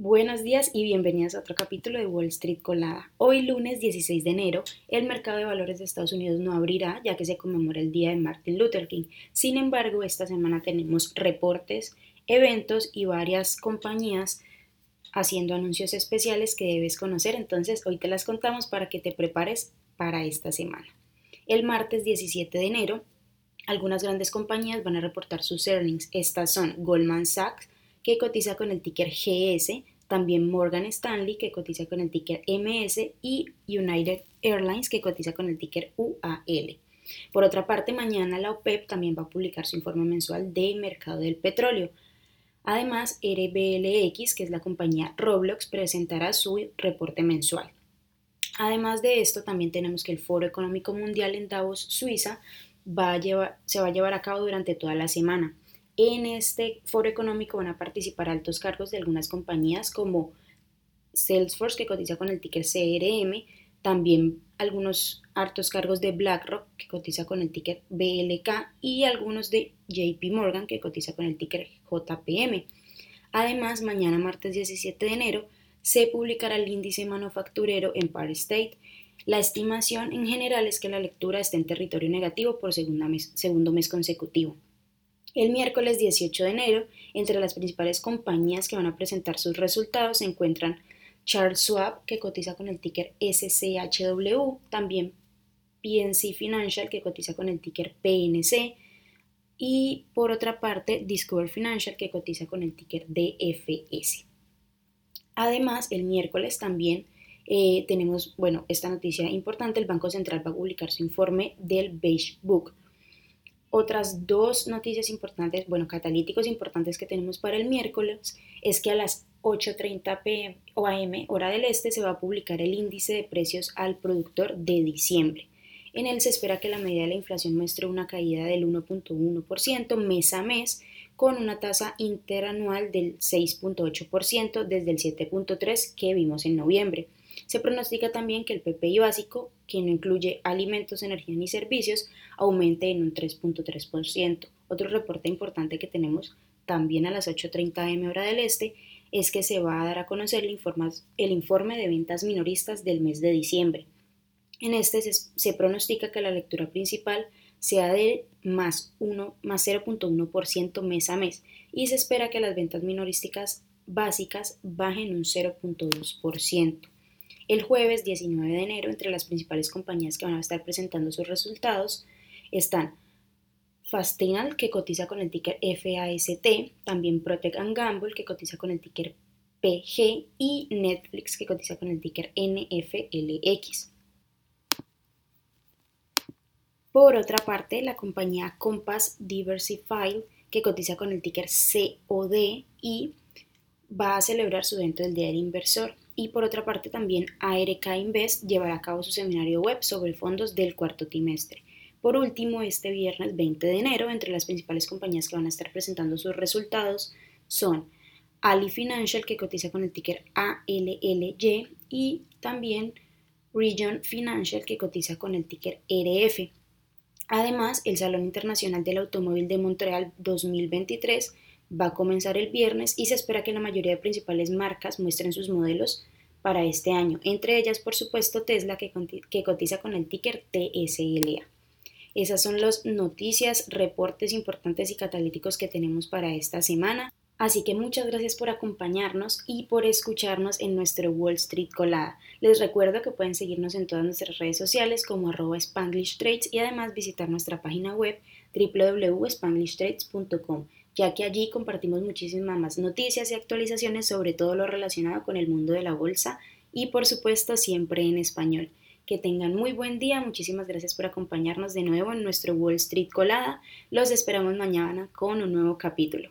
Buenos días y bienvenidas a otro capítulo de Wall Street Colada. Hoy lunes 16 de enero, el mercado de valores de Estados Unidos no abrirá ya que se conmemora el día de Martin Luther King. Sin embargo, esta semana tenemos reportes, eventos y varias compañías haciendo anuncios especiales que debes conocer, entonces hoy te las contamos para que te prepares para esta semana. El martes 17 de enero, algunas grandes compañías van a reportar sus earnings. Estas son Goldman Sachs, que cotiza con el ticker GS, también Morgan Stanley, que cotiza con el ticker MS, y United Airlines, que cotiza con el ticker UAL. Por otra parte, mañana la OPEP también va a publicar su informe mensual de mercado del petróleo. Además, RBLX, que es la compañía Roblox, presentará su reporte mensual. Además de esto, también tenemos que el Foro Económico Mundial en Davos, Suiza, va a llevar, se va a llevar a cabo durante toda la semana. En este foro económico van a participar altos cargos de algunas compañías como Salesforce, que cotiza con el ticker CRM, también algunos altos cargos de BlackRock, que cotiza con el ticker BLK, y algunos de JP Morgan, que cotiza con el ticker JPM. Además, mañana martes 17 de enero se publicará el índice manufacturero en Par State. La estimación en general es que la lectura esté en territorio negativo por segundo mes consecutivo. El miércoles 18 de enero, entre las principales compañías que van a presentar sus resultados se encuentran Charles Schwab, que cotiza con el ticker SCHW, también PNC Financial, que cotiza con el ticker PNC, y por otra parte Discover Financial, que cotiza con el ticker DFS. Además, el miércoles también eh, tenemos, bueno, esta noticia importante, el Banco Central va a publicar su informe del Beige Book, otras dos noticias importantes, bueno, catalíticos importantes que tenemos para el miércoles es que a las 8.30 pm o am, hora del este, se va a publicar el índice de precios al productor de diciembre. En él se espera que la medida de la inflación muestre una caída del 1.1% mes a mes, con una tasa interanual del 6.8% desde el 7.3% que vimos en noviembre. Se pronostica también que el PPI básico, que no incluye alimentos, energía ni servicios, aumente en un 3.3%. Otro reporte importante que tenemos también a las 8.30 am hora del este es que se va a dar a conocer el, informe de ventas minoristas del mes de diciembre. En este se, pronostica que la lectura principal sea de más, más 0.1% mes a mes y se espera que las ventas minorísticas básicas bajen un 0.2%. El jueves 19 de enero, entre las principales compañías que van a estar presentando sus resultados, están Fastinal, que cotiza con el ticker FAST, también Protect Gamble, que cotiza con el ticker PG, y Netflix, que cotiza con el ticker NFLX. Por otra parte, la compañía Compass Diversified, que cotiza con el ticker COD y va a celebrar su evento del Día del Inversor y por otra parte también ARK Invest llevará a cabo su seminario web sobre fondos del cuarto trimestre. Por último, este viernes 20 de enero, entre las principales compañías que van a estar presentando sus resultados son Ali Financial, que cotiza con el ticker ALLY, y también Region Financial, que cotiza con el ticker RF. Además, el Salón Internacional del Automóvil de Montreal 2023 va a comenzar el viernes y se espera que la mayoría de principales marcas muestren sus modelos para este año, entre ellas por supuesto Tesla que, cotiza con el ticker TSLA. Esas son las noticias, reportes importantes y catalíticos que tenemos para esta semana. Así que muchas gracias por acompañarnos y por escucharnos en nuestro Wall Street Colada. Les recuerdo que pueden seguirnos en todas nuestras redes sociales como arroba Spanglish Trades y además visitar nuestra página web www.spanglishtrades.com ya que allí compartimos muchísimas más noticias y actualizaciones sobre todo lo relacionado con el mundo de la bolsa y por supuesto siempre en español. Que tengan muy buen día, muchísimas gracias por acompañarnos de nuevo en nuestro Wall Street Colada. Los esperamos mañana con un nuevo capítulo.